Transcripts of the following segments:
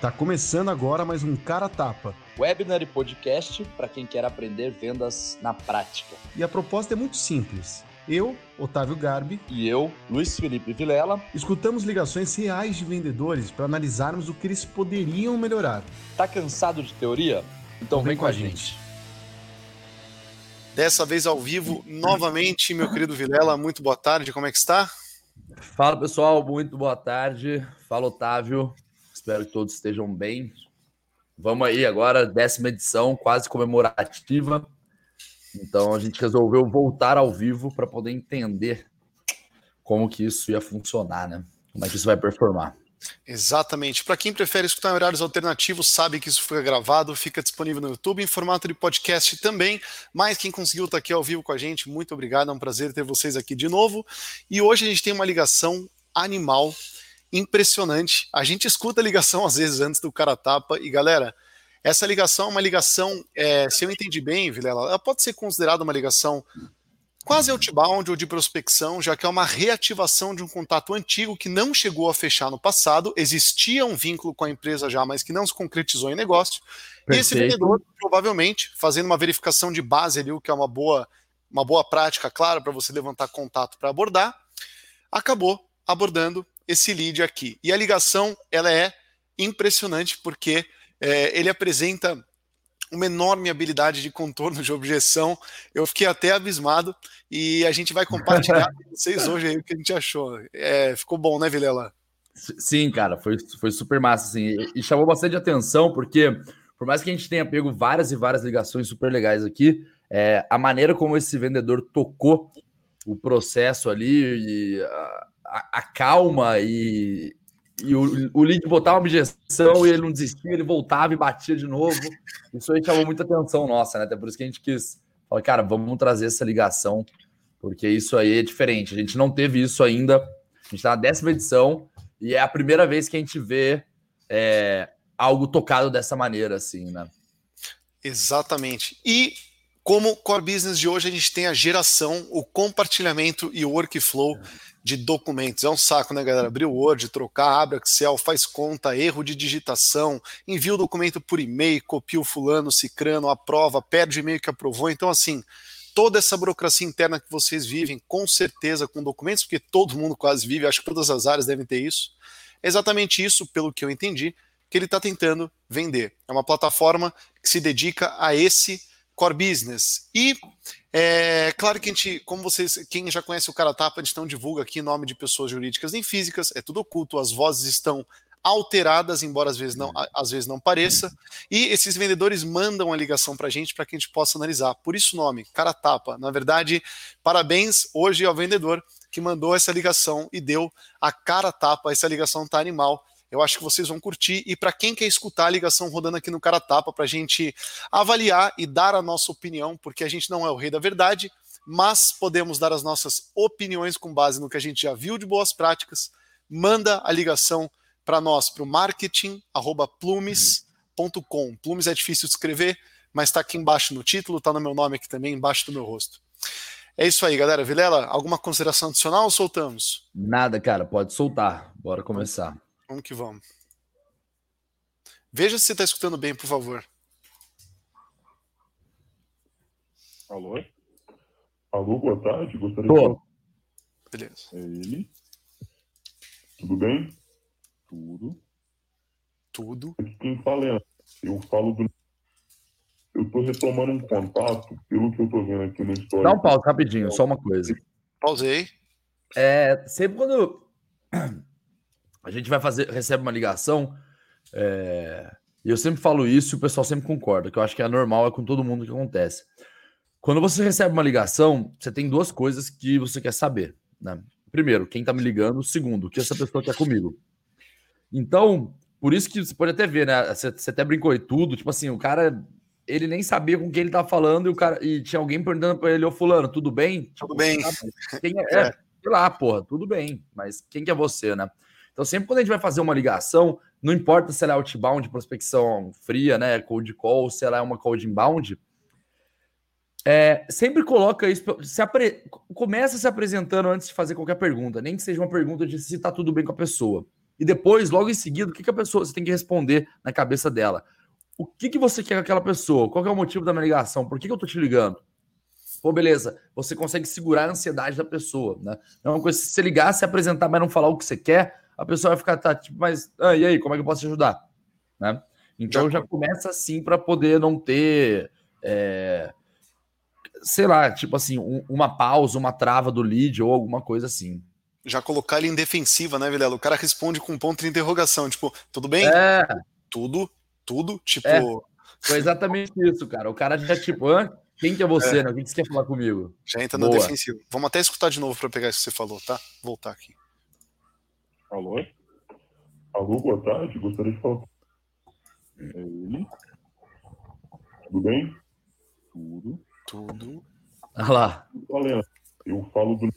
Tá começando agora mais um Cara Tapa. Webinar e podcast para quem quer aprender vendas na prática. E a proposta é muito simples. Eu, Otávio Garbi, e eu, Luiz Felipe Vilela, escutamos ligações reais de vendedores para analisarmos o que eles poderiam melhorar. Tá cansado de teoria? Então, então vem, vem com a gente. gente. Dessa vez ao vivo, novamente, meu querido Vilela, muito boa tarde, como é que está? Fala pessoal, muito boa tarde. Fala Otávio, Espero que todos estejam bem. Vamos aí agora, décima edição, quase comemorativa. Então a gente resolveu voltar ao vivo para poder entender como que isso ia funcionar, né? Como é que isso vai performar. Exatamente. Para quem prefere escutar em horários alternativos, sabe que isso fica gravado, fica disponível no YouTube em formato de podcast também. Mas quem conseguiu estar aqui ao vivo com a gente, muito obrigado. É um prazer ter vocês aqui de novo. E hoje a gente tem uma ligação animal impressionante. A gente escuta a ligação às vezes antes do cara tapa e galera, essa ligação é uma ligação, é, se eu entendi bem, Vilela, ela pode ser considerada uma ligação quase outbound ou de prospecção, já que é uma reativação de um contato antigo que não chegou a fechar no passado, existia um vínculo com a empresa já, mas que não se concretizou em negócio. Perfeito. E esse vendedor, provavelmente, fazendo uma verificação de base ali, o que é uma boa, uma boa prática, claro, para você levantar contato para abordar, acabou abordando esse lead aqui. E a ligação ela é impressionante porque é, ele apresenta uma enorme habilidade de contorno de objeção. Eu fiquei até abismado e a gente vai compartilhar com vocês hoje aí o que a gente achou. É, ficou bom, né, Vilela? Sim, cara, foi, foi super massa, assim, e chamou bastante atenção, porque por mais que a gente tenha pego várias e várias ligações super legais aqui, é, a maneira como esse vendedor tocou o processo ali e a, a, calma e, e o, o Link botava uma objeção e ele não desistia, ele voltava e batia de novo. Isso aí chamou muita atenção nossa, né? Até por isso que a gente quis falar, cara, vamos trazer essa ligação, porque isso aí é diferente. A gente não teve isso ainda. A gente está na décima edição e é a primeira vez que a gente vê é, algo tocado dessa maneira, assim, né? Exatamente. E como core business de hoje, a gente tem a geração, o compartilhamento e o workflow de documentos. É um saco, né, galera? Abrir o Word, trocar, abre Excel, faz conta, erro de digitação, envia o documento por e-mail, copia o fulano, cicrano, aprova, perde o e-mail que aprovou. Então, assim, toda essa burocracia interna que vocês vivem, com certeza, com documentos, porque todo mundo quase vive, acho que todas as áreas devem ter isso. É exatamente isso, pelo que eu entendi, que ele está tentando vender. É uma plataforma que se dedica a esse core business. E é claro que a gente, como vocês, quem já conhece o Cara Tapa, a gente não divulga aqui nome de pessoas jurídicas nem físicas, é tudo oculto, as vozes estão alteradas, embora às vezes não, às vezes não pareça, e esses vendedores mandam a ligação para a gente para que a gente possa analisar. Por isso o nome, Cara Tapa. Na verdade, parabéns hoje ao vendedor que mandou essa ligação e deu a cara tapa. Essa ligação tá animal. Eu acho que vocês vão curtir. E para quem quer escutar a ligação rodando aqui no Cara Tapa, para a gente avaliar e dar a nossa opinião, porque a gente não é o rei da verdade, mas podemos dar as nossas opiniões com base no que a gente já viu de boas práticas. Manda a ligação para nós, para o marketing.plumes.com. Plumes é difícil de escrever, mas está aqui embaixo no título, está no meu nome aqui também, embaixo do meu rosto. É isso aí, galera. Vilela, alguma consideração adicional ou soltamos? Nada, cara, pode soltar. Bora começar. Vamos que vamos. Veja se você está escutando bem, por favor. Alô? Alô, boa tarde. Gostaria Tô. de. Beleza. É ele. Tudo bem? Tudo. Tudo. Aqui quem fala é. Eu falo do. Eu estou retomando um contato, pelo que eu estou vendo aqui no histórico. Dá um pause rapidinho, só uma coisa. Pausei. É, sempre quando a gente vai fazer, recebe uma ligação, é, e eu sempre falo isso e o pessoal sempre concorda, que eu acho que é normal, é com todo mundo que acontece. Quando você recebe uma ligação, você tem duas coisas que você quer saber. Né? Primeiro, quem tá me ligando. Segundo, o que essa pessoa quer comigo. Então, por isso que você pode até ver, né? Você, você até brincou e tudo. Tipo assim, o cara, ele nem sabia com quem ele tava falando e, o cara, e tinha alguém perguntando para ele, ô fulano, tudo bem? Tudo bem. Quem é? é. Sei lá, porra, tudo bem. Mas quem que é você, né? Então, sempre quando a gente vai fazer uma ligação, não importa se ela é outbound, prospecção fria, né, cold call, se ela é uma cold inbound, é, sempre coloca isso, se apre... começa se apresentando antes de fazer qualquer pergunta, nem que seja uma pergunta de se está tudo bem com a pessoa. E depois, logo em seguida, o que, que a pessoa você tem que responder na cabeça dela? O que, que você quer com aquela pessoa? Qual é o motivo da minha ligação? Por que, que eu tô te ligando? Pô, beleza, você consegue segurar a ansiedade da pessoa, né? Não é uma coisa, se você ligar, se apresentar, mas não falar o que você quer, a pessoa vai ficar, tá, tipo, mas, ah, e aí, como é que eu posso te ajudar? Né? Então já, começa assim para poder não ter, é, sei lá, tipo assim, um, uma pausa, uma trava do lead ou alguma coisa assim. Já colocar ele em defensiva, né, Vilela? O cara responde com um ponto de interrogação, tipo, tudo bem? É. Tudo, tudo, tipo. É, foi exatamente isso, cara. O cara já, tipo, ah, quem que é você, é. né? O que você quer falar comigo? Já entra Boa. na defensiva. Vamos até escutar de novo para pegar isso que você falou, tá? Voltar aqui. Alô? Alô, boa tarde. Gostaria de falar. É ele. Tudo bem? Tudo. Tudo. Olha lá. Olha, eu falo do.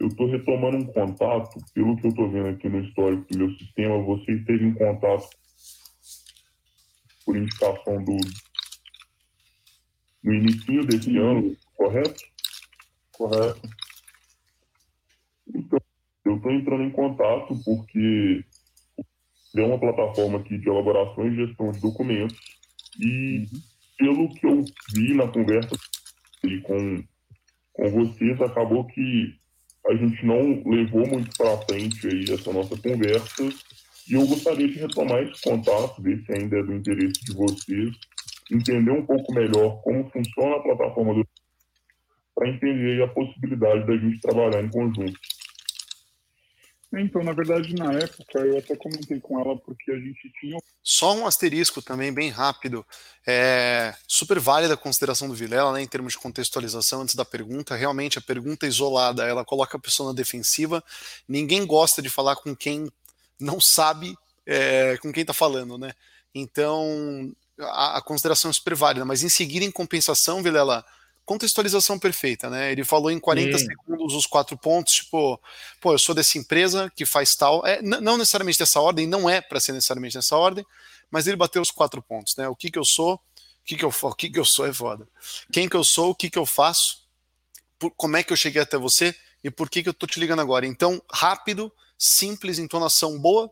Eu estou retomando um contato, pelo que eu estou vendo aqui no histórico do meu sistema, você esteve em contato por indicação do no início desse ano, correto? Correto. Então, eu estou entrando em contato porque é uma plataforma aqui de elaboração e gestão de documentos e pelo que eu vi na conversa com, com vocês, acabou que a gente não levou muito para frente aí essa nossa conversa e eu gostaria de retomar esse contato, ver se ainda é do interesse de vocês entender um pouco melhor como funciona a plataforma do para entender a possibilidade da gente trabalhar em conjunto. Então, na verdade, na época, eu até comentei com ela porque a gente tinha. Só um asterisco também, bem rápido. É super válida a consideração do Vilela, né, em termos de contextualização antes da pergunta. Realmente, a pergunta isolada, ela coloca a pessoa na defensiva. Ninguém gosta de falar com quem não sabe é, com quem está falando, né? Então, a, a consideração é super válida, mas em seguida, em compensação, Vilela, contextualização perfeita, né? Ele falou em 40 Sim. segundos os quatro pontos, tipo, pô, eu sou dessa empresa que faz tal, é, não necessariamente dessa ordem, não é para ser necessariamente nessa ordem, mas ele bateu os quatro pontos, né? O que que eu sou, o que que eu, o que que eu sou é foda. Quem que eu sou, o que que eu faço, por, como é que eu cheguei até você e por que que eu tô te ligando agora. Então, rápido, simples, entonação boa,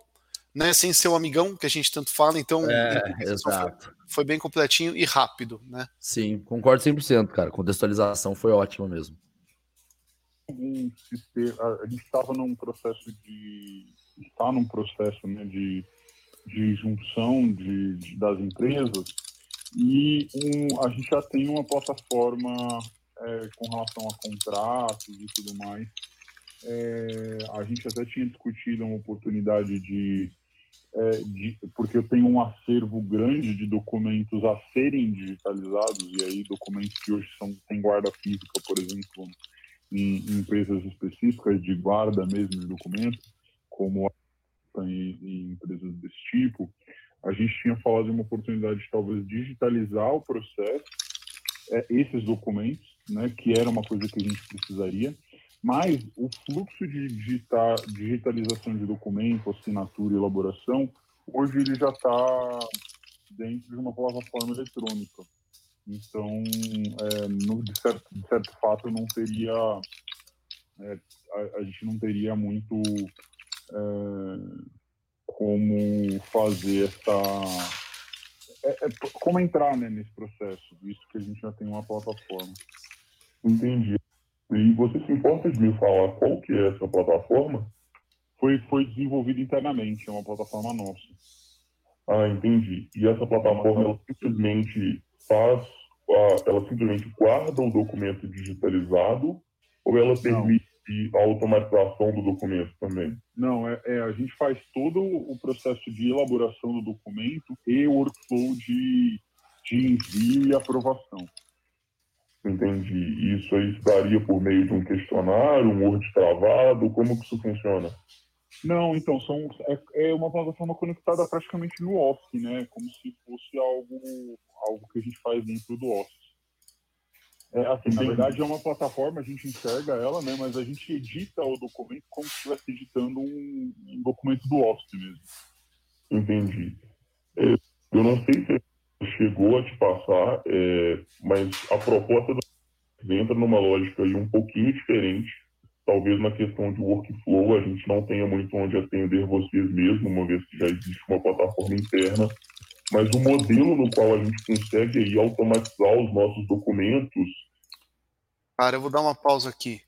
né, sem ser o amigão que a gente tanto fala, então é, exato. Foi, foi, bem completinho e rápido, né? Sim, concordo 100%, cara. Contextualização foi ótima mesmo. A gente estava num processo de está num processo né, de, de junção de, de das empresas e um, a gente já tem uma plataforma é, com relação a contratos e tudo mais. É, a gente até tinha discutido uma oportunidade de é, de, porque eu tenho um acervo grande de documentos a serem digitalizados, e aí documentos que hoje são, têm guarda física, por exemplo, em, em empresas específicas de guarda mesmo de documentos, como em, em empresas desse tipo, a gente tinha falado de uma oportunidade de talvez digitalizar o processo, é, esses documentos, né, que era uma coisa que a gente precisaria, mas o fluxo de digitalização de documento, assinatura e elaboração, hoje ele já está dentro de uma plataforma eletrônica. Então, é, no, de, certo, de certo fato, não teria, é, a, a, gente não teria muito é, como fazer essa. É, é, como entrar né, nesse processo, visto que a gente já tem uma plataforma. Entendi. E você se importa de me falar qual que é essa plataforma? Foi, foi desenvolvida internamente, é uma plataforma nossa. Ah, entendi. E essa plataforma ela simplesmente faz, ela simplesmente guarda o documento digitalizado ou ela permite a automatização do documento também? Não, é, é, a gente faz todo o processo de elaboração do documento e o workflow de, de envio e aprovação. Entendi. Isso aí se daria por meio de um questionário, um Word travado? Como que isso funciona? Não, então, são, é, é uma plataforma conectada praticamente no Office, né? Como se fosse algo, algo que a gente faz dentro do Office. É, assim, na verdade é uma plataforma, a gente enxerga ela, né? Mas a gente edita o documento como se estivesse editando um, um documento do Office mesmo. Entendi. É, eu não sei se chegou a te passar, é, mas a proposta do entra numa lógica aí um pouquinho diferente talvez na questão de workflow a gente não tenha muito onde atender vocês mesmo, uma vez que já existe uma plataforma interna, mas o modelo no qual a gente consegue aí automatizar os nossos documentos. Cara, eu vou dar uma pausa aqui,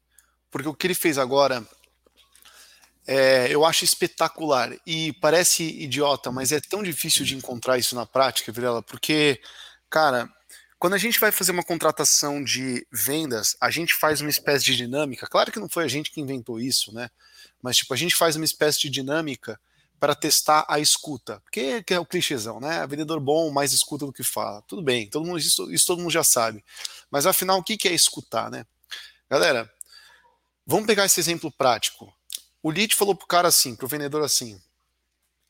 porque o que ele fez agora é, eu acho espetacular e parece idiota, mas é tão difícil de encontrar isso na prática, Virela, porque, cara, quando a gente vai fazer uma contratação de vendas, a gente faz uma espécie de dinâmica. Claro que não foi a gente que inventou isso, né? Mas, tipo, a gente faz uma espécie de dinâmica para testar a escuta. Porque é o clichêzão, né? Vendedor bom mais escuta do que fala. Tudo bem, todo mundo, isso, isso todo mundo já sabe. Mas afinal, o que é escutar, né? Galera, vamos pegar esse exemplo prático. O lead falou pro cara assim, pro vendedor assim: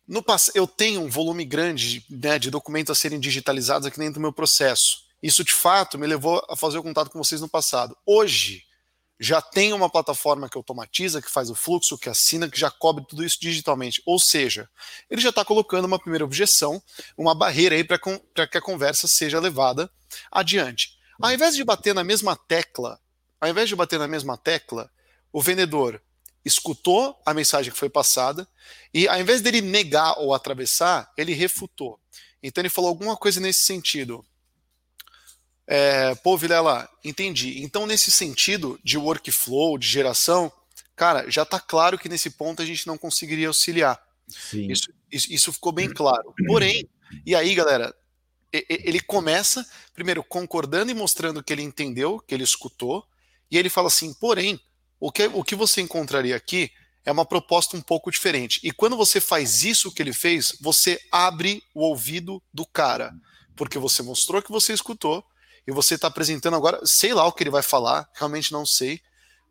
no eu tenho um volume grande né, de documentos a serem digitalizados aqui dentro do meu processo. Isso de fato me levou a fazer o contato com vocês no passado. Hoje já tem uma plataforma que automatiza, que faz o fluxo, que assina, que já cobre tudo isso digitalmente. Ou seja, ele já está colocando uma primeira objeção, uma barreira aí para que a conversa seja levada adiante. Ao invés de bater na mesma tecla, ao invés de bater na mesma tecla, o vendedor escutou a mensagem que foi passada e, ao invés dele negar ou atravessar, ele refutou. Então, ele falou alguma coisa nesse sentido. É, Pô, Vilela, entendi. Então, nesse sentido de workflow, de geração, cara, já está claro que nesse ponto a gente não conseguiria auxiliar. Isso, isso, isso ficou bem claro. Porém, e aí, galera, ele começa, primeiro, concordando e mostrando que ele entendeu, que ele escutou, e ele fala assim: porém, o que, o que você encontraria aqui é uma proposta um pouco diferente. E quando você faz isso que ele fez, você abre o ouvido do cara. Porque você mostrou que você escutou e você está apresentando agora, sei lá o que ele vai falar, realmente não sei,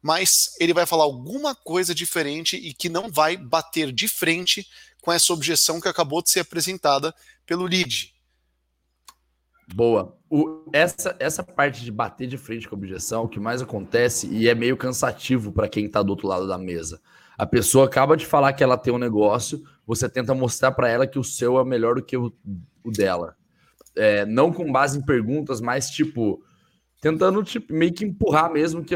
mas ele vai falar alguma coisa diferente e que não vai bater de frente com essa objeção que acabou de ser apresentada pelo lead. Boa. O, essa, essa parte de bater de frente com a objeção, o que mais acontece, e é meio cansativo para quem está do outro lado da mesa. A pessoa acaba de falar que ela tem um negócio, você tenta mostrar para ela que o seu é melhor do que o, o dela. É, não com base em perguntas, mas tipo, tentando tipo, meio que empurrar mesmo que,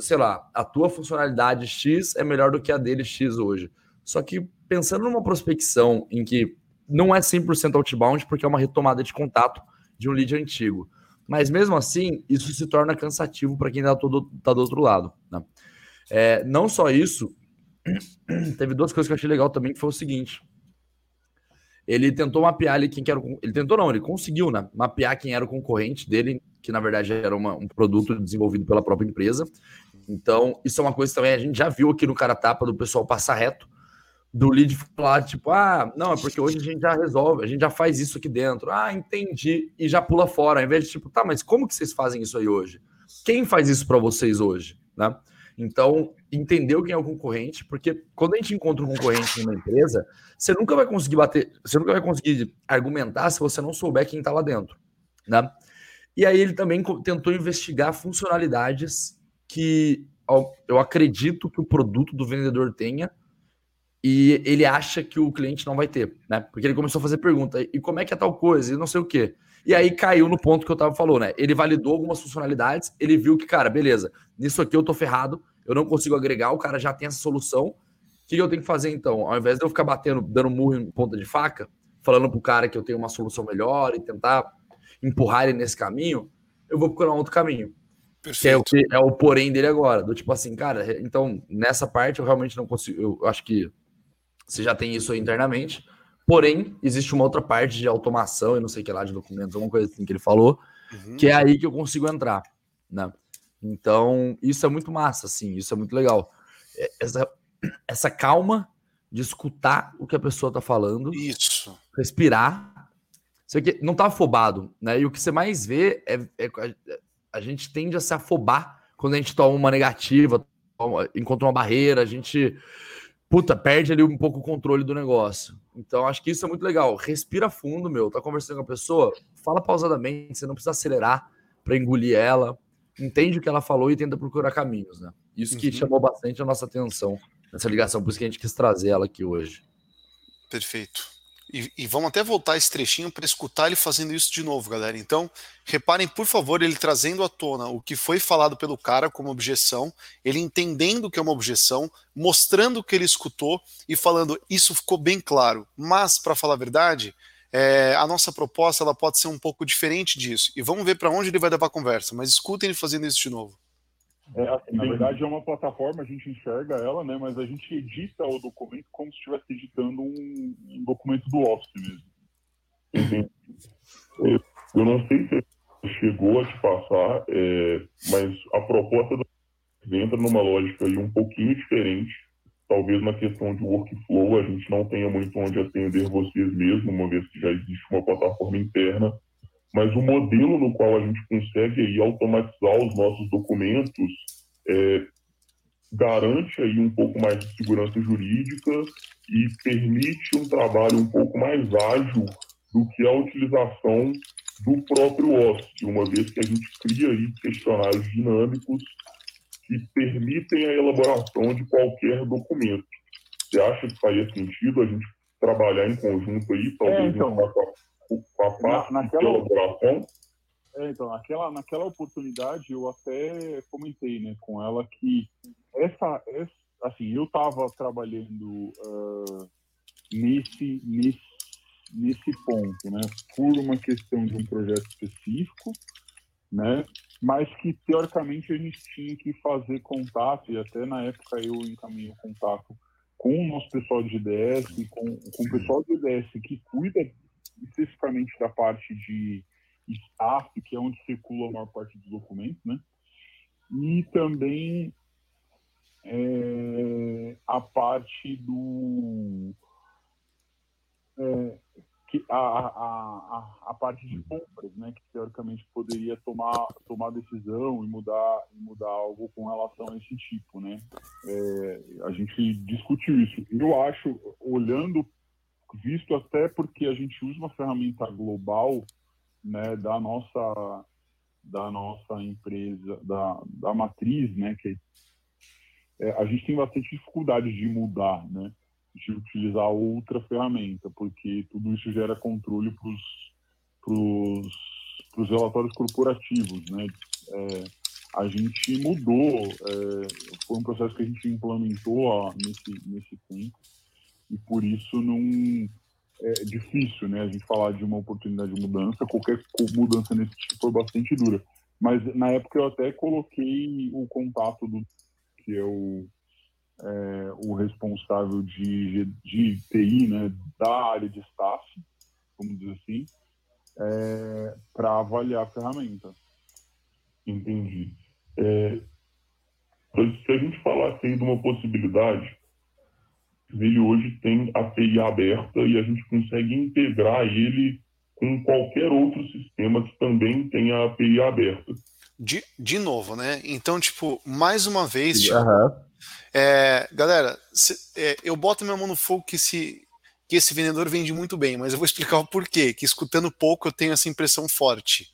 sei lá, a tua funcionalidade X é melhor do que a dele X hoje. Só que pensando numa prospecção em que não é 100% outbound, porque é uma retomada de contato, de um lead antigo. Mas mesmo assim, isso se torna cansativo para quem está tá do outro lado. Né? É, não só isso, teve duas coisas que eu achei legal também, que foi o seguinte. Ele tentou mapear ali quem era o, Ele tentou não, ele conseguiu, né? Mapear quem era o concorrente dele, que na verdade era uma, um produto desenvolvido pela própria empresa. Então, isso é uma coisa também, a gente já viu aqui no cara tapa do pessoal passar reto do lead falar, tipo, ah, não, é porque hoje a gente já resolve, a gente já faz isso aqui dentro. Ah, entendi. E já pula fora, ao invés de tipo, tá, mas como que vocês fazem isso aí hoje? Quem faz isso para vocês hoje, né? Então, entendeu quem é o concorrente, porque quando a gente encontra um concorrente numa empresa, você nunca vai conseguir bater, você nunca vai conseguir argumentar se você não souber quem está lá dentro, né? E aí ele também tentou investigar funcionalidades que eu acredito que o produto do vendedor tenha e ele acha que o cliente não vai ter, né? Porque ele começou a fazer pergunta, e como é que é tal coisa, e não sei o quê. E aí caiu no ponto que eu tava falando, né? Ele validou algumas funcionalidades, ele viu que, cara, beleza, nisso aqui eu tô ferrado, eu não consigo agregar, o cara já tem essa solução. O que eu tenho que fazer então? Ao invés de eu ficar batendo, dando murro em ponta de faca, falando pro cara que eu tenho uma solução melhor e tentar empurrar ele nesse caminho, eu vou procurar um outro caminho. Perfeito. Que é o que é o porém dele agora. Do tipo assim, cara, então nessa parte eu realmente não consigo. Eu acho que você já tem isso aí internamente. Porém, existe uma outra parte de automação e não sei o que lá de documentos, alguma coisa assim que ele falou, uhum. que é aí que eu consigo entrar, né? Então, isso é muito massa, assim, isso é muito legal. É, essa, essa calma de escutar o que a pessoa tá falando. Isso. Respirar. Isso aqui não tá afobado, né? E o que você mais vê é, é a gente tende a se afobar quando a gente toma uma negativa, toma, encontra uma barreira, a gente puta, perde ali um pouco o controle do negócio. Então, acho que isso é muito legal. Respira fundo, meu. Tá conversando com a pessoa, fala pausadamente, você não precisa acelerar para engolir ela. Entende o que ela falou e tenta procurar caminhos, né? Isso que uhum. chamou bastante a nossa atenção nessa ligação, por isso que a gente quis trazer ela aqui hoje. Perfeito. E, e, vamos até voltar esse trechinho para escutar ele fazendo isso de novo, galera. Então, reparem, por favor, ele trazendo à tona o que foi falado pelo cara como objeção, ele entendendo que é uma objeção, mostrando o que ele escutou e falando isso ficou bem claro. Mas, para falar a verdade, é, a nossa proposta ela pode ser um pouco diferente disso. E vamos ver para onde ele vai levar a conversa. Mas escutem ele fazendo isso de novo. É, assim, na verdade é uma plataforma, a gente enxerga ela, né? Mas a gente edita o documento como se estivesse editando um, um documento do Office mesmo. Eu não sei se chegou a te passar, é, mas a proposta do entra numa lógica aí um pouquinho diferente. Talvez na questão de workflow a gente não tenha muito onde atender vocês mesmo, uma vez que já existe uma plataforma interna mas o modelo no qual a gente consegue aí automatizar os nossos documentos é, garante aí um pouco mais de segurança jurídica e permite um trabalho um pouco mais ágil do que a utilização do próprio OSCE, uma vez que a gente cria aí questionários dinâmicos que permitem a elaboração de qualquer documento. Você acha que faria sentido a gente trabalhar em conjunto aí, talvez é, então, com a parte Na, naquela, de elaboração? É, então, naquela, naquela oportunidade eu até comentei né, com ela que essa, essa assim, eu estava trabalhando uh, nesse, nesse, nesse ponto, né, por uma questão de um projeto específico, né, mas que teoricamente a gente tinha que fazer contato, e até na época eu encaminhei o contato com o nosso pessoal de IDS, com, com o pessoal de IDS que cuida especificamente da parte de staff, que é onde circula a maior parte dos documentos, né? E também é, a parte do é, que a, a, a, a, parte de compras, né, que teoricamente poderia tomar tomar decisão e mudar mudar algo com relação a esse tipo, né? É, a gente discutiu isso. Eu acho, olhando visto até porque a gente usa uma ferramenta global né, da nossa da nossa empresa, da, da matriz, né, que é, a gente tem bastante dificuldade de mudar, né, de utilizar outra ferramenta, porque tudo isso gera controle para os relatórios corporativos, né, é, a gente mudou, é, foi um processo que a gente implementou ó, nesse, nesse tempo, e por isso não é difícil, né? A gente falar de uma oportunidade de mudança, qualquer mudança nesse tipo é bastante dura. Mas na época eu até coloquei o contato do que é o, é, o responsável de, de TI, né, da área de staff, vamos dizer assim, é, para avaliar a ferramenta. Entendi. É, se a gente falasse aí de uma possibilidade ele hoje tem a API aberta e a gente consegue integrar ele com qualquer outro sistema que também tenha a API aberta. De, de novo, né? Então, tipo, mais uma vez, tipo, uhum. é, galera, se, é, eu boto minha mão no fogo que esse, que esse vendedor vende muito bem, mas eu vou explicar o porquê, que escutando pouco eu tenho essa impressão forte.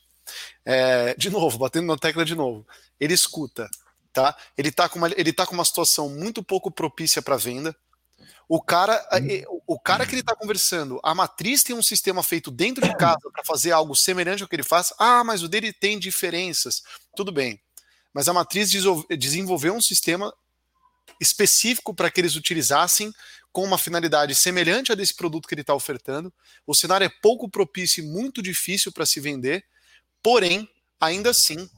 É, de novo, batendo na tecla de novo, ele escuta, tá? Ele tá com uma, ele tá com uma situação muito pouco propícia para venda, o cara, hum. o cara que ele está conversando, a matriz tem um sistema feito dentro de casa para fazer algo semelhante ao que ele faz. Ah, mas o dele tem diferenças. Tudo bem. Mas a matriz desenvolveu um sistema específico para que eles utilizassem com uma finalidade semelhante a desse produto que ele está ofertando. O cenário é pouco propício e muito difícil para se vender, porém, ainda assim,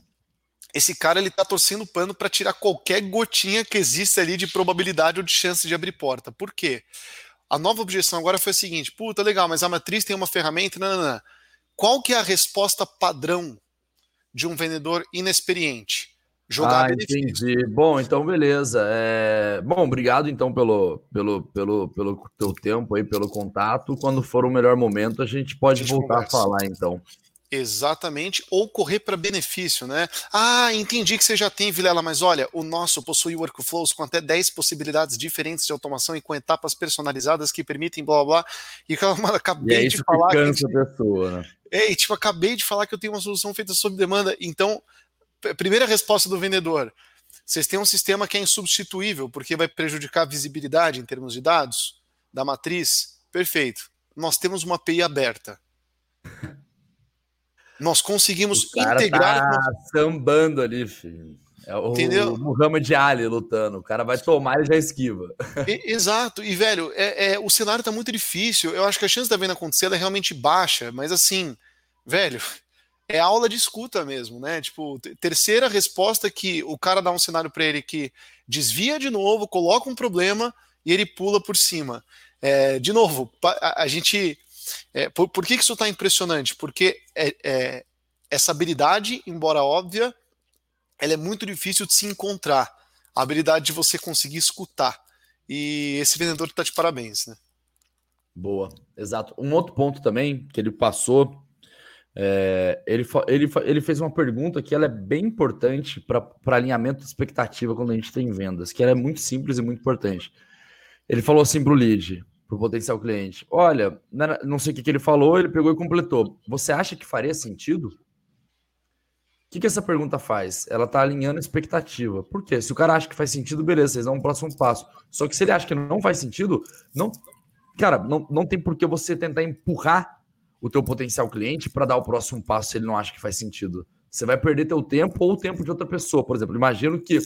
esse cara ele tá torcendo o pano para tirar qualquer gotinha que exista ali de probabilidade ou de chance de abrir porta. Por quê? A nova objeção agora foi a seguinte: puta, legal, mas a matriz tem uma ferramenta. Não, não, não. Qual que é a resposta padrão de um vendedor inexperiente? Jogar ah, benefício. entendi. Bom, então beleza. É... Bom, obrigado então pelo, pelo, pelo, pelo teu tempo aí, pelo contato. Quando for o melhor momento, a gente pode a gente voltar conversa. a falar então. Exatamente, ou correr para benefício, né? Ah, entendi que você já tem, Vilela, mas olha, o nosso possui workflows com até 10 possibilidades diferentes de automação e com etapas personalizadas que permitem blá blá blá. E calma, acabei e de falar. Que cansa que... a pessoa, né? É, tipo, acabei de falar que eu tenho uma solução feita sob demanda. Então, primeira resposta do vendedor: vocês têm um sistema que é insubstituível, porque vai prejudicar a visibilidade em termos de dados da matriz. Perfeito. nós temos uma API aberta. Nós conseguimos O cara integrar. tá sambando ali, filho. É o, Entendeu? o Muhammad Ali lutando. O cara vai tomar e já esquiva. E- Exato, e velho, é, é- o cenário tá muito difícil. Eu acho que a chance da venda acontecer é realmente baixa, mas assim, velho, é aula de escuta mesmo, né? Tipo, te- terceira resposta que o cara dá um cenário para ele que desvia de novo, coloca um problema e ele pula por cima. É, de novo, a, a gente. É, por, por que, que isso tá impressionante? Porque é- é, essa habilidade, embora óbvia, ela é muito difícil de se encontrar. A habilidade de você conseguir escutar. E esse vendedor tá de parabéns, né? Boa, exato. Um outro ponto também que ele passou, é, ele, ele, ele fez uma pergunta que ela é bem importante para alinhamento de expectativa quando a gente tem vendas, que ela é muito simples e muito importante. Ele falou assim para o lead, para o potencial cliente: Olha, não sei o que, que ele falou, ele pegou e completou. Você acha que faria sentido? O que, que essa pergunta faz? Ela está alinhando a expectativa. Por quê? Se o cara acha que faz sentido, beleza, vocês dão um próximo passo. Só que se ele acha que não faz sentido, não cara, não, não tem por que você tentar empurrar o teu potencial cliente para dar o próximo passo se ele não acha que faz sentido. Você vai perder teu tempo ou o tempo de outra pessoa. Por exemplo, imagino que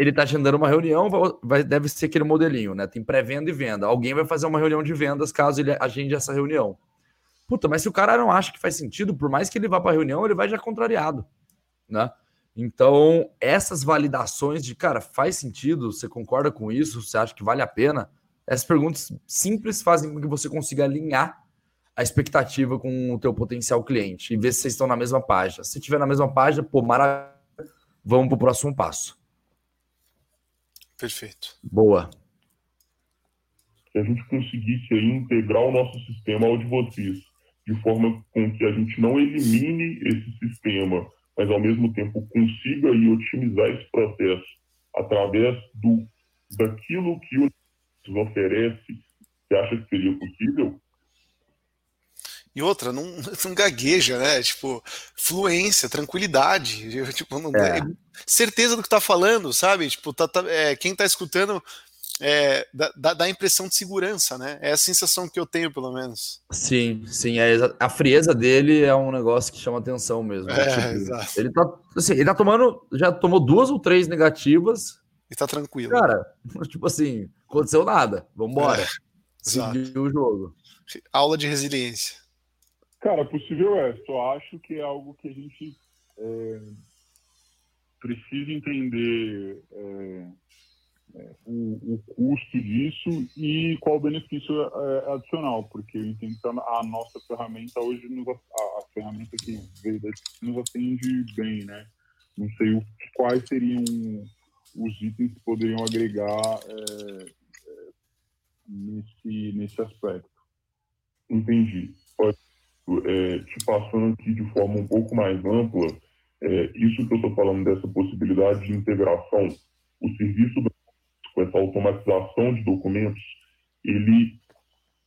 ele está agendando uma reunião, vai, deve ser aquele modelinho, né? Tem pré-venda e venda. Alguém vai fazer uma reunião de vendas caso ele agende essa reunião. Puta, mas se o cara não acha que faz sentido, por mais que ele vá para a reunião, ele vai já contrariado, né? Então, essas validações de, cara, faz sentido, você concorda com isso, você acha que vale a pena? Essas perguntas simples fazem com que você consiga alinhar a expectativa com o teu potencial cliente e ver se vocês estão na mesma página. Se estiver na mesma página, pô, maravilha, vamos para o próximo passo. Perfeito. Boa. Se a gente conseguisse aí integrar o nosso sistema ao de vocês, de forma com que a gente não elimine esse sistema, mas ao mesmo tempo consiga aí otimizar esse processo através do daquilo que o nos oferece, você acha que seria possível? E outra, não, não gagueja, né? Tipo, fluência, tranquilidade. Eu, Tipo, não, É. é certeza do que tá falando, sabe? Tipo, tá, tá- é, quem tá escutando é, dá, dá- a impressão de segurança, né? É a sensação que eu tenho, pelo menos. Sim, sim. é a frieza dele é um negócio que chama atenção mesmo. É, Tipo, exato. ele tá, assim, ele tá tomando, já tomou duas ou três negativas. E tá tranquilo. Cara, tipo assim, aconteceu nada. Vambora. É, exato. Seguiu o jogo. Aula de resiliência. Cara, possível é. Só acho que é algo que a gente é, precisa entender é, é, o, o custo disso e qual o benefício é, adicional, porque eu entendo que a, nossa ferramenta hoje, nos, a, a ferramenta que veio nos atende bem, né? Não sei o, quais seriam os itens que poderiam agregar é, é, nesse, nesse aspecto. Entendi. Olha, é, te passando aqui de forma um pouco mais ampla, é, isso que eu estou falando dessa possibilidade de integração, o serviço com essa automatização de documentos, ele,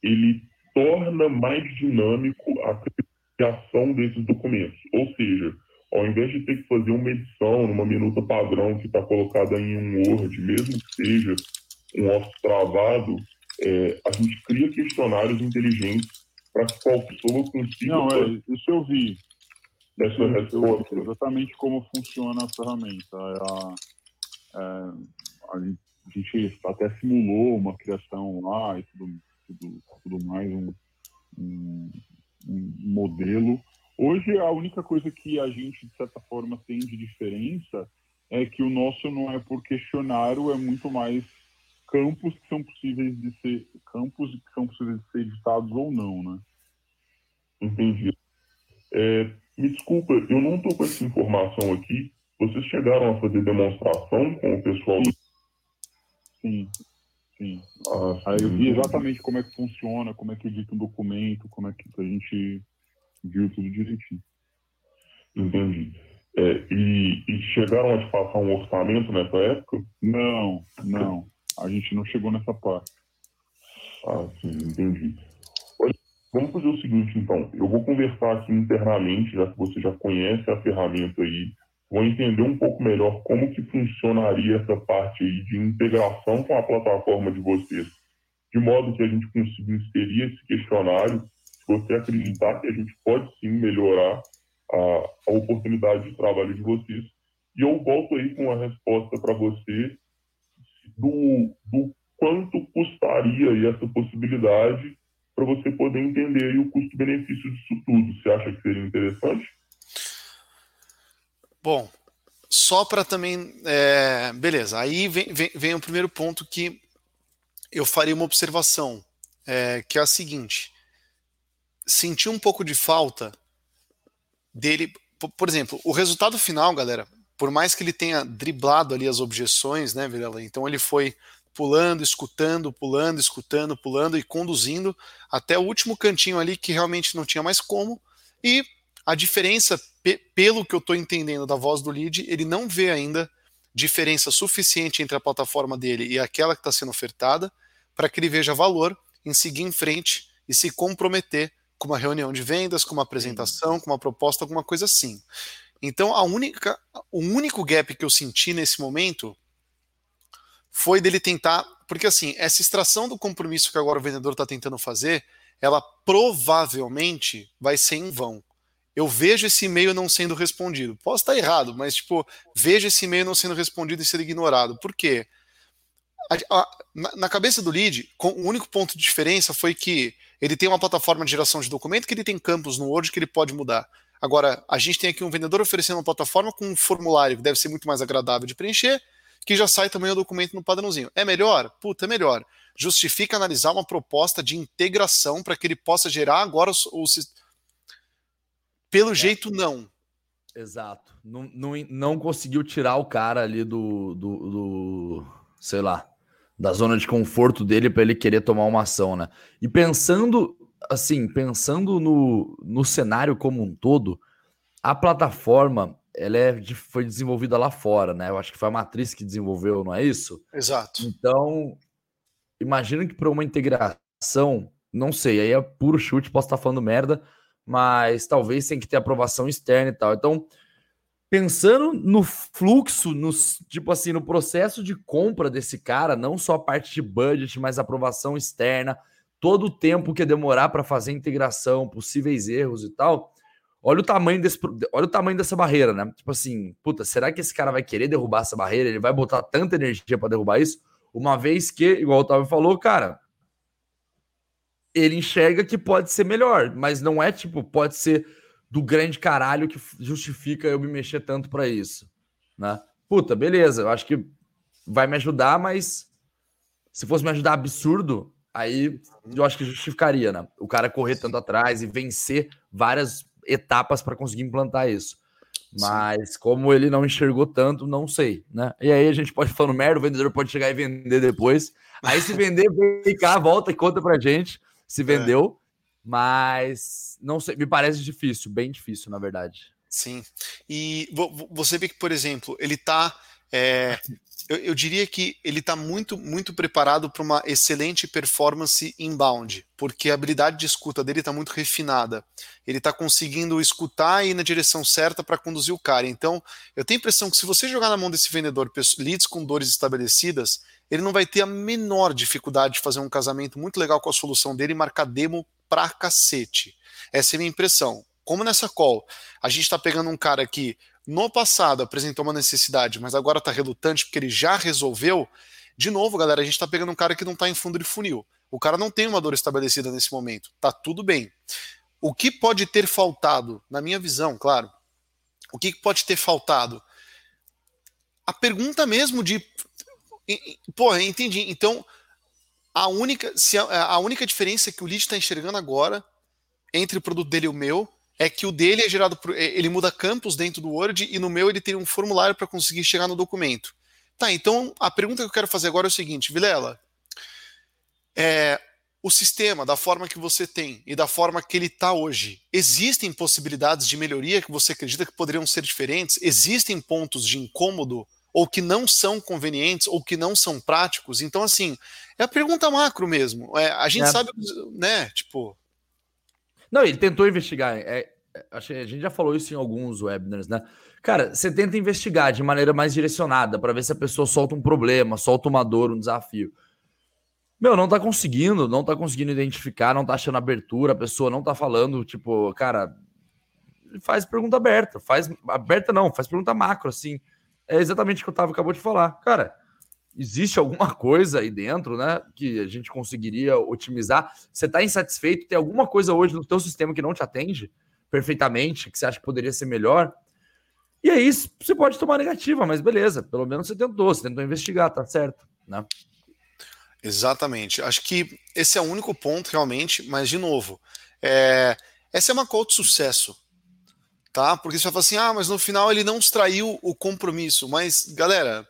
ele torna mais dinâmico a criação desses documentos. Ou seja, ao invés de ter que fazer uma edição numa minuta padrão que está colocada em um Word, mesmo que seja um office travado, é, a gente cria questionários inteligentes para consiga Não, é, isso eu vi. essa Eu vi resposta. exatamente como funciona a ferramenta. É, é, a gente até simulou uma criação lá e tudo, tudo, tudo mais, um, um, um modelo. Hoje, a única coisa que a gente, de certa forma, tem de diferença é que o nosso não é por questionário, é muito mais campos que são possíveis de ser campos que são possíveis de ser editados ou não, né? Entendi. É, me desculpa, eu não estou com essa informação aqui. Vocês chegaram a fazer demonstração com o pessoal do. Sim, sim. Ah, Aí eu vi sim. exatamente como é que funciona, como é que edita um documento, como é que a gente viu tudo direitinho. Entendi. É, e, e chegaram a te passar um orçamento nessa época? Não, não. A gente não chegou nessa parte. Ah, sim, entendi. Vamos fazer o seguinte, então. Eu vou conversar aqui internamente, já que você já conhece a ferramenta aí. Vou entender um pouco melhor como que funcionaria essa parte aí de integração com a plataforma de vocês. de modo que a gente consiga inserir esse questionário, se você acreditar que a gente pode sim melhorar a, a oportunidade de trabalho de vocês. E eu volto aí com a resposta para você do, do quanto custaria essa possibilidade para você poder entender o custo-benefício disso tudo. Você acha que seria interessante? Bom, só para também. É, beleza, aí vem, vem, vem, o primeiro ponto que eu faria uma observação, é, que é a seguinte: senti um pouco de falta dele. Por, por exemplo, o resultado final, galera, por mais que ele tenha driblado ali as objeções, né, Virela? Então ele foi pulando, escutando, pulando, escutando, pulando e conduzindo até o último cantinho ali que realmente não tinha mais como. E a diferença pelo que eu estou entendendo da voz do lead, ele não vê ainda diferença suficiente entre a plataforma dele e aquela que está sendo ofertada para que ele veja valor em seguir em frente e se comprometer com uma reunião de vendas, com uma apresentação, com uma proposta, alguma coisa assim. Então, a única, o único gap que eu senti nesse momento foi dele tentar, porque assim, essa extração do compromisso que agora o vendedor está tentando fazer, ela provavelmente vai ser em vão eu vejo esse e-mail não sendo respondido. Posso estar errado, mas tipo, vejo esse e-mail não sendo respondido e sendo ignorado. Por quê? A, a, na, na, cabeça do lead, com, o único ponto de diferença foi que ele tem uma plataforma de geração de documento que ele tem campos no Word que ele pode mudar. Agora, a gente tem aqui um vendedor oferecendo uma plataforma com um formulário que deve ser muito mais agradável de preencher, que já sai também o documento no padrãozinho. É melhor? Puta, é melhor. Justifica analisar uma proposta de integração para que ele possa gerar agora o, o pelo é. jeito, não. Exato. Não, não, não conseguiu tirar o cara ali do, do, do sei lá, da zona de conforto dele para ele querer tomar uma ação, né? E pensando, assim, pensando no, no cenário como um todo, a plataforma ela é, foi desenvolvida lá fora, né? Eu acho que foi a matriz que desenvolveu, não é isso? Exato. Então, imagino que para uma integração, não sei, aí é puro chute, posso estar falando merda, mas talvez tem que ter aprovação externa e tal. Então, pensando no fluxo, no, tipo assim, no processo de compra desse cara, não só a parte de budget, mas aprovação externa, todo o tempo que ia demorar para fazer integração, possíveis erros e tal. Olha o tamanho desse, olha o tamanho dessa barreira, né? Tipo assim, puta, será que esse cara vai querer derrubar essa barreira? Ele vai botar tanta energia para derrubar isso? Uma vez que, igual o Otávio falou, cara, ele enxerga que pode ser melhor, mas não é tipo, pode ser do grande caralho que justifica eu me mexer tanto para isso, né? Puta, beleza, eu acho que vai me ajudar, mas se fosse me ajudar absurdo, aí eu acho que justificaria, né? O cara correr tanto atrás e vencer várias etapas para conseguir implantar isso. Mas como ele não enxergou tanto, não sei, né? E aí a gente pode falando merda, o vendedor pode chegar e vender depois. Aí se vender, vem cá, volta e conta pra gente se é. vendeu, é. mas não sei, me parece difícil, bem difícil, na verdade. Sim. E você vê que, por exemplo, ele está é, eu, eu, diria que ele está muito, muito preparado para uma excelente performance inbound, porque a habilidade de escuta dele está muito refinada. Ele está conseguindo escutar e ir na direção certa para conduzir o cara. Então, eu tenho a impressão que se você jogar na mão desse vendedor leads com dores estabelecidas, ele não vai ter a menor dificuldade de fazer um casamento muito legal com a solução dele e marcar demo pra cacete. Essa é a minha impressão. Como nessa call, a gente está pegando um cara que no passado apresentou uma necessidade, mas agora está relutante porque ele já resolveu. De novo, galera, a gente está pegando um cara que não está em fundo de funil. O cara não tem uma dor estabelecida nesse momento. Tá tudo bem. O que pode ter faltado, na minha visão, claro, o que pode ter faltado? A pergunta mesmo de. Pô, entendi. Então, a única, se a, a única diferença que o lead está enxergando agora entre o produto dele e o meu é que o dele é gerado por. É, ele muda campos dentro do Word e no meu ele tem um formulário para conseguir chegar no documento. Tá, então a pergunta que eu quero fazer agora é o seguinte, Vilela. É, o sistema, da forma que você tem e da forma que ele está hoje, existem possibilidades de melhoria que você acredita que poderiam ser diferentes? Existem pontos de incômodo ou que não são convenientes ou que não são práticos? Então, assim, é a pergunta macro mesmo. É, a gente é. sabe, né? Tipo, não, ele tentou investigar. É, é a gente já falou isso em alguns webinars, né? Cara, você tenta investigar de maneira mais direcionada para ver se a pessoa solta um problema, solta uma dor, um desafio. Meu, não tá conseguindo, não tá conseguindo identificar, não tá achando abertura, a pessoa não tá falando, tipo, cara, faz pergunta aberta, faz aberta não, faz pergunta macro, assim. É exatamente o que o Otávio acabou de falar. Cara, existe alguma coisa aí dentro, né, que a gente conseguiria otimizar? Você está insatisfeito? Tem alguma coisa hoje no teu sistema que não te atende perfeitamente, que você acha que poderia ser melhor? E aí você pode tomar negativa, mas beleza, pelo menos você tentou, você tentou investigar, tá certo, né? Exatamente. Acho que esse é o único ponto realmente, mas de novo, é... essa é uma call de sucesso, tá? Porque você vai falar assim, ah, mas no final ele não extraiu o compromisso, mas galera,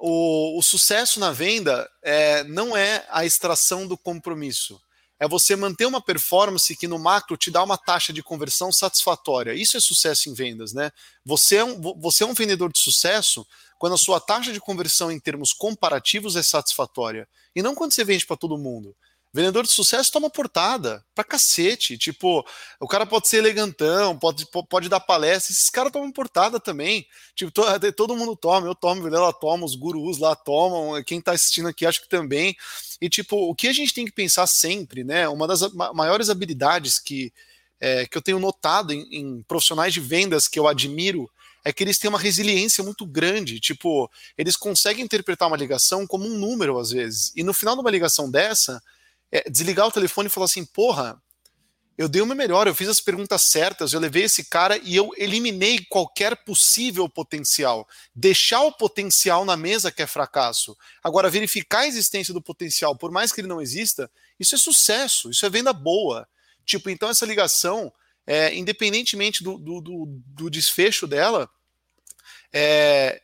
o, o sucesso na venda é, não é a extração do compromisso. É você manter uma performance que no macro te dá uma taxa de conversão satisfatória. Isso é sucesso em vendas, né? Você é um, você é um vendedor de sucesso quando a sua taxa de conversão em termos comparativos é satisfatória. E não quando você vende para todo mundo. Vendedor de sucesso toma portada pra cacete. Tipo, o cara pode ser elegantão, pode, pode dar palestra. Esses caras tomam portada também. Tipo, to, todo mundo toma, eu tomo, ela toma, os gurus lá tomam, quem tá assistindo aqui acho que também. E, tipo, o que a gente tem que pensar sempre, né? Uma das maiores habilidades que, é, que eu tenho notado em, em profissionais de vendas que eu admiro é que eles têm uma resiliência muito grande. Tipo, eles conseguem interpretar uma ligação como um número, às vezes. E no final de uma ligação dessa é, desligar o telefone e falar assim: porra, eu dei meu melhor, eu fiz as perguntas certas, eu levei esse cara e eu eliminei qualquer possível potencial. Deixar o potencial na mesa que é fracasso. Agora, verificar a existência do potencial, por mais que ele não exista, isso é sucesso, isso é venda boa. Tipo, então essa ligação, é, independentemente do, do, do, do, desfecho dela, é,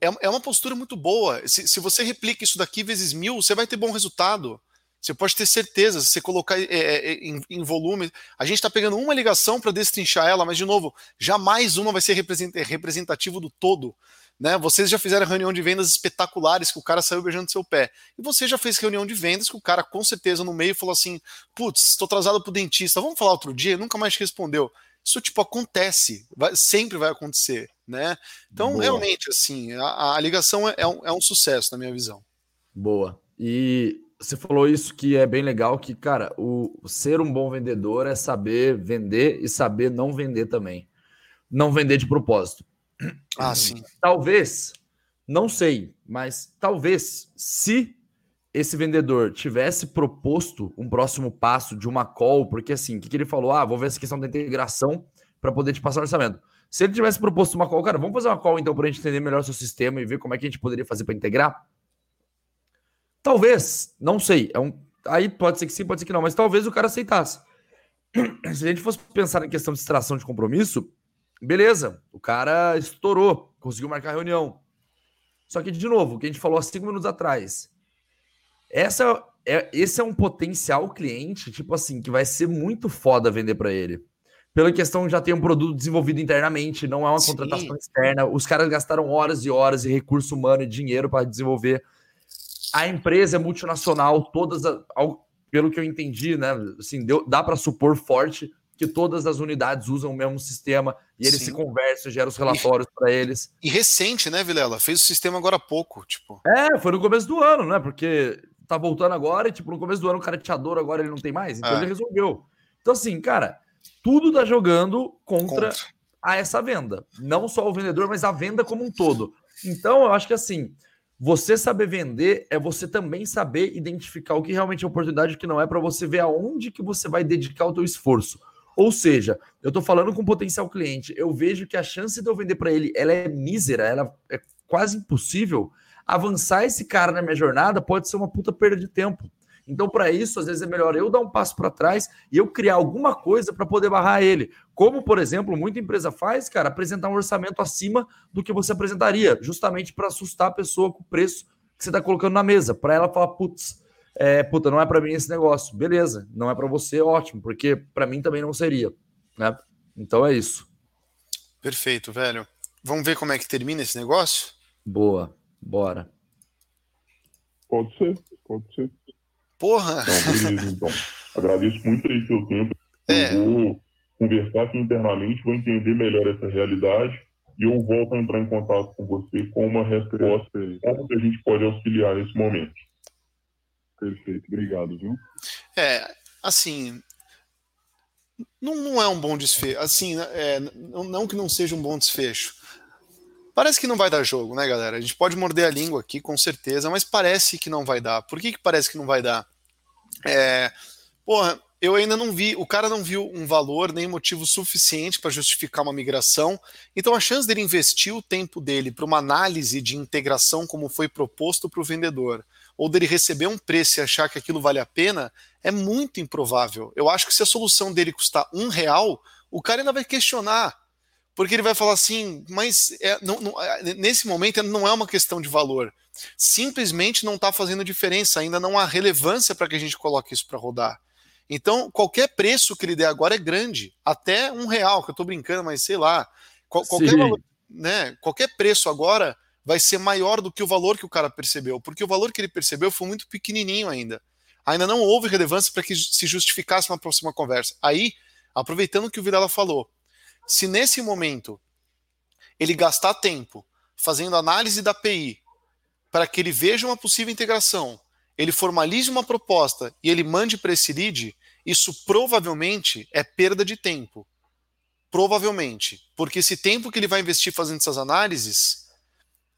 é, é uma postura muito boa. Se, se você replica isso daqui vezes mil, você vai ter bom resultado. Você pode ter certeza, se você colocar é, em, em, volume. A gente está pegando uma ligação para destrinchar ela, mas, de novo, jamais uma vai ser representativo do todo. Né? Vocês já fizeram reunião de vendas espetaculares que o cara saiu beijando seu pé. E você já fez reunião de vendas que o cara, com certeza, no meio falou assim: putz, estou atrasado para o dentista, vamos falar outro dia? Nunca mais respondeu. Isso, tipo, acontece, vai, sempre vai acontecer. Né? Então, Boa. realmente, assim, a, a ligação é, é, um, é um sucesso, na minha visão. Boa. E você falou isso que é bem legal, que, cara, o ser um bom vendedor é saber vender e saber não vender também. Não vender de propósito. Ah, sim. Talvez, não sei, mas talvez se esse vendedor tivesse proposto um próximo passo de uma call, porque assim, o que, que ele falou? Ah, vou ver essa questão da integração para poder te passar o orçamento. Se ele tivesse proposto uma call, cara, vamos fazer uma call então para a gente entender melhor o seu sistema e ver como é que a gente poderia fazer para integrar? Talvez, não sei. É um, aí pode ser que sim, pode ser que não, mas talvez o cara aceitasse. Se a gente fosse pensar em questão de extração de compromisso, beleza, o cara estourou, conseguiu marcar a reunião. Só que, de novo, o que a gente falou há cinco minutos atrás, essa é, esse é um potencial cliente, tipo assim, que vai ser muito foda vender para ele. Pela questão já ter um produto desenvolvido internamente, não é uma Sim. contratação externa. Os caras gastaram horas e horas de recurso humano e dinheiro para desenvolver a empresa é multinacional, todas, pelo que eu entendi, né? Assim, deu, dá para supor forte que todas as unidades usam o mesmo sistema e eles Sim. se conversam, geram os relatórios para eles. E recente, né, Vilela? Fez o sistema agora há pouco, tipo. É, foi no começo do ano, né? Porque tá voltando agora e, tipo, no começo do ano o cara te adora, agora ele não tem mais. Então é. ele resolveu. Então, assim, cara, tudo tá jogando contra, contra a essa venda. Não só o vendedor, mas a venda como um todo. Então, eu acho que assim, você saber vender é você também saber identificar o que realmente é oportunidade e o que não é para você ver aonde que você vai dedicar o teu esforço. Ou seja, eu estou falando com potencial cliente, eu vejo que a chance de eu vender para ele ela é mísera, ela é quase impossível. Avançar esse cara na minha jornada pode ser uma puta perda de tempo. Então, para isso, às vezes é melhor eu dar um passo para trás e eu criar alguma coisa para poder barrar ele. Como, por exemplo, muita empresa faz, cara, apresentar um orçamento acima do que você apresentaria, justamente para assustar a pessoa com o preço que você está colocando na mesa, para ela falar, putz, é, puta, não é para mim esse negócio. Beleza, não é para você, ótimo, porque para mim também não seria, né? Então é isso. Perfeito, velho. Vamos ver como é que termina esse negócio? Boa, bora. Pode ser, pode ser. Porra! Então, beleza, então. Agradeço muito aí seu tempo. É. Eu vou conversar aqui internamente, vou entender melhor essa realidade e eu volto a entrar em contato com você com uma resposta como que a gente pode auxiliar nesse momento. Perfeito, obrigado, viu? É, assim, não, não é um bom desfecho. Assim, é, não, não que não seja um bom desfecho. Parece que não vai dar jogo, né, galera? A gente pode morder a língua aqui, com certeza, mas parece que não vai dar. Por que, que parece que não vai dar? É, porra, eu ainda não vi, o cara não viu um valor nem motivo suficiente para justificar uma migração. Então a chance dele investir o tempo dele para uma análise de integração como foi proposto para o vendedor, ou dele receber um preço e achar que aquilo vale a pena, é muito improvável. Eu acho que se a solução dele custar um real, o cara ainda vai questionar. Porque ele vai falar assim, mas é, não, não, é, nesse momento não é uma questão de valor. Simplesmente não está fazendo diferença, ainda não há relevância para que a gente coloque isso para rodar. Então, qualquer preço que ele der agora é grande. Até um real, que eu estou brincando, mas sei lá. Qual, qualquer, valor, né, qualquer preço agora vai ser maior do que o valor que o cara percebeu, porque o valor que ele percebeu foi muito pequenininho ainda. Ainda não houve relevância para que se justificasse uma próxima conversa. Aí, aproveitando o que o Vidala falou, se nesse momento ele gastar tempo fazendo análise da API para que ele veja uma possível integração, ele formalize uma proposta e ele mande para esse lead, isso provavelmente é perda de tempo. Provavelmente. Porque esse tempo que ele vai investir fazendo essas análises,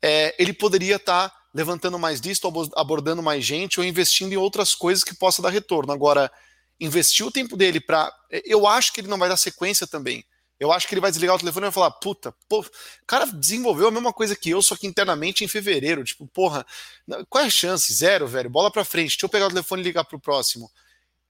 é, ele poderia estar tá levantando mais disto, abordando mais gente ou investindo em outras coisas que possa dar retorno. Agora, investir o tempo dele para. Eu acho que ele não vai dar sequência também. Eu acho que ele vai desligar o telefone e vai falar: puta, pô, o cara desenvolveu a mesma coisa que eu, só que internamente em fevereiro. Tipo, porra, qual é a chance? Zero, velho. Bola pra frente. Deixa eu pegar o telefone e ligar pro próximo.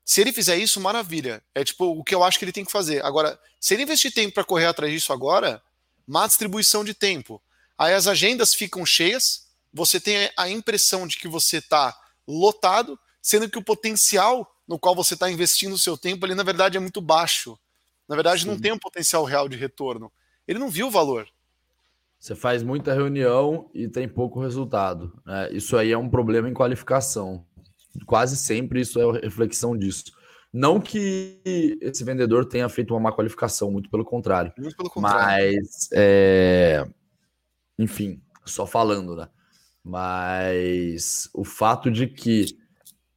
Se ele fizer isso, maravilha. É tipo o que eu acho que ele tem que fazer. Agora, se ele investir tempo para correr atrás disso agora, má distribuição de tempo. Aí as agendas ficam cheias, você tem a impressão de que você está lotado, sendo que o potencial no qual você está investindo o seu tempo ali, na verdade, é muito baixo. Na verdade, Sim. não tem um potencial real de retorno. Ele não viu o valor. Você faz muita reunião e tem pouco resultado. Né? Isso aí é um problema em qualificação. Quase sempre isso é reflexão disso. Não que esse vendedor tenha feito uma má qualificação, muito pelo contrário. Muito pelo contrário. Mas, é... enfim, só falando, né? Mas o fato de que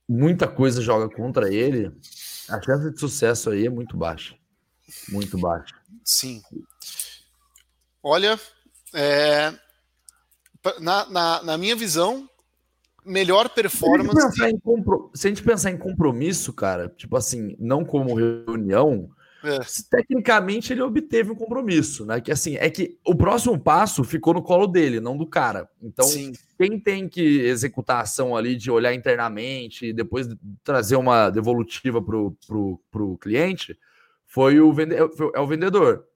muita coisa joga contra ele, a chance de sucesso aí é muito baixa. Muito baixo. Sim. Olha, é, na, na, na, minha visão, melhor performance. Se a, compro... Se a, gente pensar em compromisso, cara, tipo assim, não como reunião, é. tecnicamente ele obteve um compromisso, né? Que assim, é que o próximo passo ficou no colo dele, não do cara. Então, Sim. quem tem que executar a ação ali de olhar internamente e depois trazer uma devolutiva pro, pro, pro cliente foi o, vende... é o vendedor.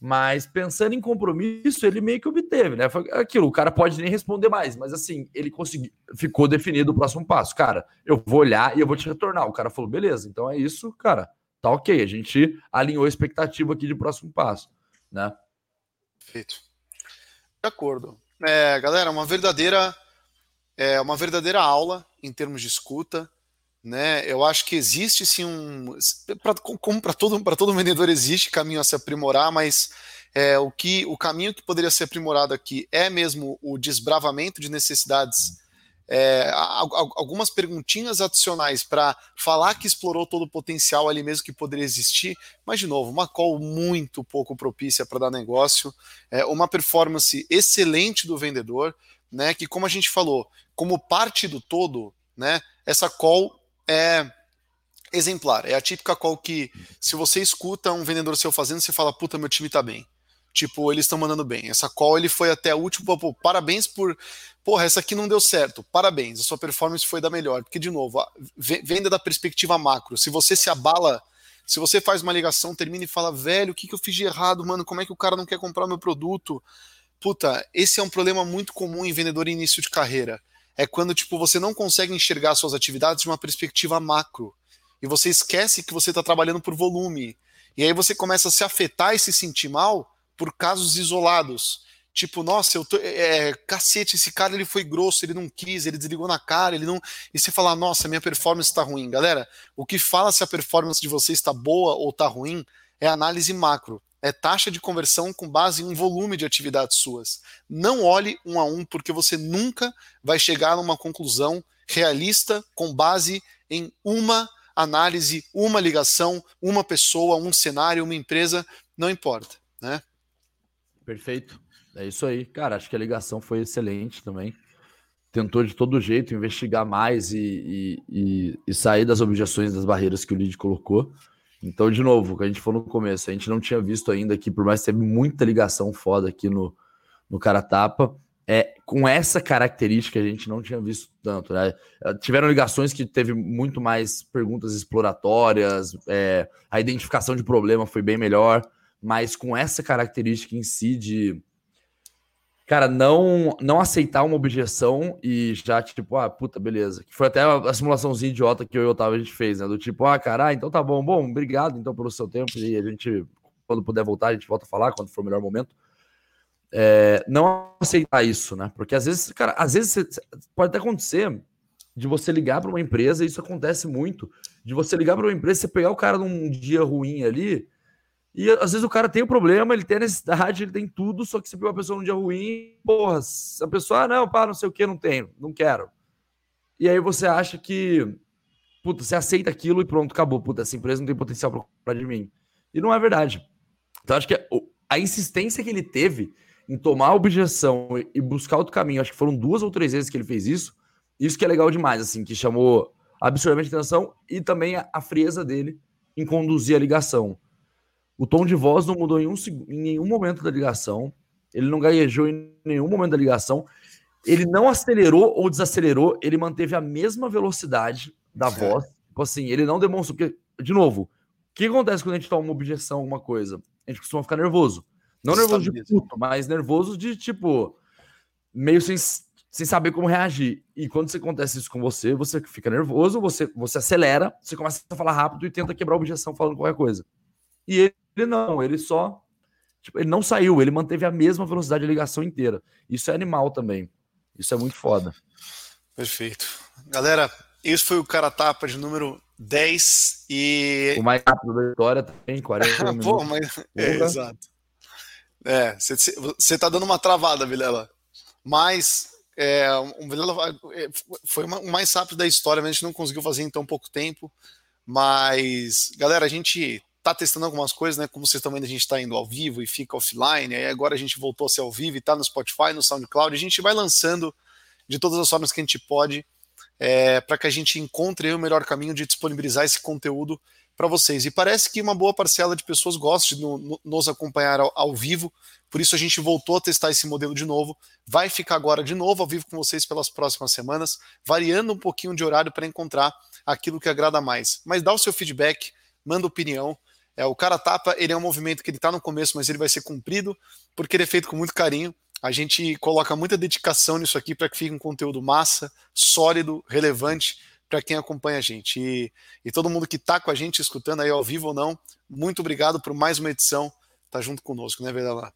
Mas pensando em compromisso, ele meio que obteve, né? Foi aquilo, o cara pode nem responder mais, mas assim, ele conseguiu, ficou definido o próximo passo. Cara, eu vou olhar e eu vou te retornar. O cara falou, beleza, então é isso, cara, tá ok. A gente alinhou a expectativa aqui de próximo passo, né? Perfeito. De acordo. É, galera, uma verdadeira é uma verdadeira aula em termos de escuta né? Eu acho que existe sim um, pra, como para todo para todo vendedor existe caminho a se aprimorar, mas é, o que o caminho que poderia ser aprimorado aqui é mesmo o desbravamento de necessidades. É, algumas perguntinhas adicionais para falar que explorou todo o potencial ali mesmo que poderia existir, mas de novo, uma call muito pouco propícia para dar negócio, é, uma performance excelente do vendedor, né? Que como a gente falou, como parte do todo, né? Essa call é exemplar. É a típica call que, se você escuta um vendedor seu fazendo, você fala, puta, meu time tá bem. Tipo, eles estão mandando bem. Essa call ele foi até o último. Pô, parabéns por. Porra, essa aqui não deu certo. Parabéns, a sua performance foi da melhor. Porque, de novo, venda da perspectiva macro. Se você se abala, se você faz uma ligação, termina e fala, velho, o que, que eu fiz de errado, mano? Como é que o cara não quer comprar meu produto? Puta, esse é um problema muito comum em vendedor início de carreira é quando tipo você não consegue enxergar suas atividades de uma perspectiva macro. E você esquece que você está trabalhando por volume. E aí você começa a se afetar e se sentir mal por casos isolados. Tipo nossa eu tô é, cacete esse cara ele foi grosso ele não quis ele desligou na cara ele não e você fala nossa minha performance está ruim. Galera o que fala se a performance de você está boa ou está ruim é análise macro é taxa de conversão com base em um volume de atividades suas. Não olhe um a um, porque você nunca vai chegar numa conclusão realista com base em uma análise, uma ligação, uma pessoa, um cenário, uma empresa, não importa, né? Perfeito. É isso aí. Cara, acho que a ligação foi excelente também. Tentou de todo jeito investigar mais e, e, e, e sair das objeções, das barreiras que o lead colocou. Então, de novo, o que a gente falou no começo, a gente não tinha visto ainda que, por mais que teve muita ligação foda aqui no, no Cara Tapa, é, com essa característica a gente não tinha visto tanto, né? É, tiveram ligações que teve muito mais perguntas exploratórias, é, a identificação de problema foi bem melhor, mas com essa característica em si de cara, não não aceitar uma objeção e já, tipo, ah, puta, beleza. Que foi até a simulaçãozinha idiota que eu e o Otávio a gente fez, né? Do tipo, ah, cara, então tá bom, bom, obrigado então pelo seu tempo e a gente, quando puder voltar, a gente volta a falar, quando for o melhor momento. É, não aceitar isso, né? Porque às vezes, cara, às vezes pode até acontecer de você ligar para uma empresa, isso acontece muito, de você ligar para uma empresa, você pegar o cara num dia ruim ali, e às vezes o cara tem o um problema, ele tem a necessidade, ele tem tudo, só que pegou a pessoa num dia ruim, porra, a pessoa, ah, não, pá, não sei o que, não tenho, não quero. E aí você acha que, puta, você aceita aquilo e pronto, acabou, puta, essa empresa não tem potencial para comprar de mim. E não é verdade. Então acho que a insistência que ele teve em tomar a objeção e buscar outro caminho, acho que foram duas ou três vezes que ele fez isso, isso que é legal demais, assim, que chamou absurdamente atenção e também a frieza dele em conduzir a ligação. O tom de voz não mudou em, um, em nenhum momento da ligação. Ele não gaguejou em nenhum momento da ligação. Ele não acelerou ou desacelerou. Ele manteve a mesma velocidade da voz. Tipo assim, ele não demonstrou. Porque, de novo, o que acontece quando a gente toma uma objeção, alguma coisa? A gente costuma ficar nervoso. Não nervoso de puto, mas nervoso de tipo. meio sem, sem saber como reagir. E quando você acontece isso com você, você fica nervoso, você, você acelera, você começa a falar rápido e tenta quebrar a objeção falando qualquer coisa. E ele ele não, ele só. Tipo, ele não saiu, ele manteve a mesma velocidade de ligação inteira. Isso é animal também. Isso é muito foda. Perfeito. Galera, esse foi o cara tapa de número 10 e. O mais rápido da história também, 40 minutos. Pô, mas... É, exato. É, você tá dando uma travada, Vilela. Mas é, um Vilela é, foi o mais rápido da história, mas a gente não conseguiu fazer em tão pouco tempo. Mas, galera, a gente tá testando algumas coisas, né? Como vocês estão vendo, a gente está indo ao vivo e fica offline. Aí agora a gente voltou a ser ao vivo e tá no Spotify, no SoundCloud. A gente vai lançando de todas as formas que a gente pode é, para que a gente encontre o melhor caminho de disponibilizar esse conteúdo para vocês. E parece que uma boa parcela de pessoas gosta de no, no, nos acompanhar ao, ao, vivo, por isso a gente voltou a testar esse modelo de novo. Vai ficar agora de novo ao vivo com vocês pelas próximas semanas, variando um pouquinho de horário para encontrar aquilo que agrada mais. Mas dá o seu feedback, manda opinião. É, o cara tapa, ele é um movimento que ele está no começo, mas ele vai ser cumprido, porque ele é feito com muito carinho. A gente coloca muita dedicação nisso aqui para que fique um conteúdo massa, sólido, relevante para quem acompanha a gente. E, e todo mundo que está com a gente escutando aí ao vivo ou não, muito obrigado por mais uma edição. Tá junto conosco, né, Verdade?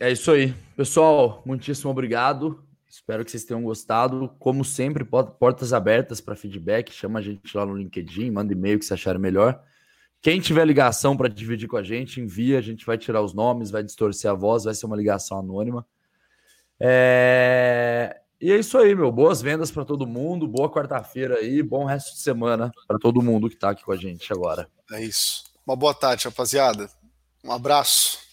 É isso aí. Pessoal, muitíssimo obrigado. Espero que vocês tenham gostado. Como sempre, portas abertas para feedback. Chama a gente lá no LinkedIn, manda e-mail que você acharem melhor. Quem tiver ligação para dividir com a gente, envia, a gente vai tirar os nomes, vai distorcer a voz, vai ser uma ligação anônima. É... E é isso aí, meu. Boas vendas para todo mundo, boa quarta-feira aí, bom resto de semana para todo mundo que está aqui com a gente agora. É isso. Uma boa tarde, rapaziada. Um abraço.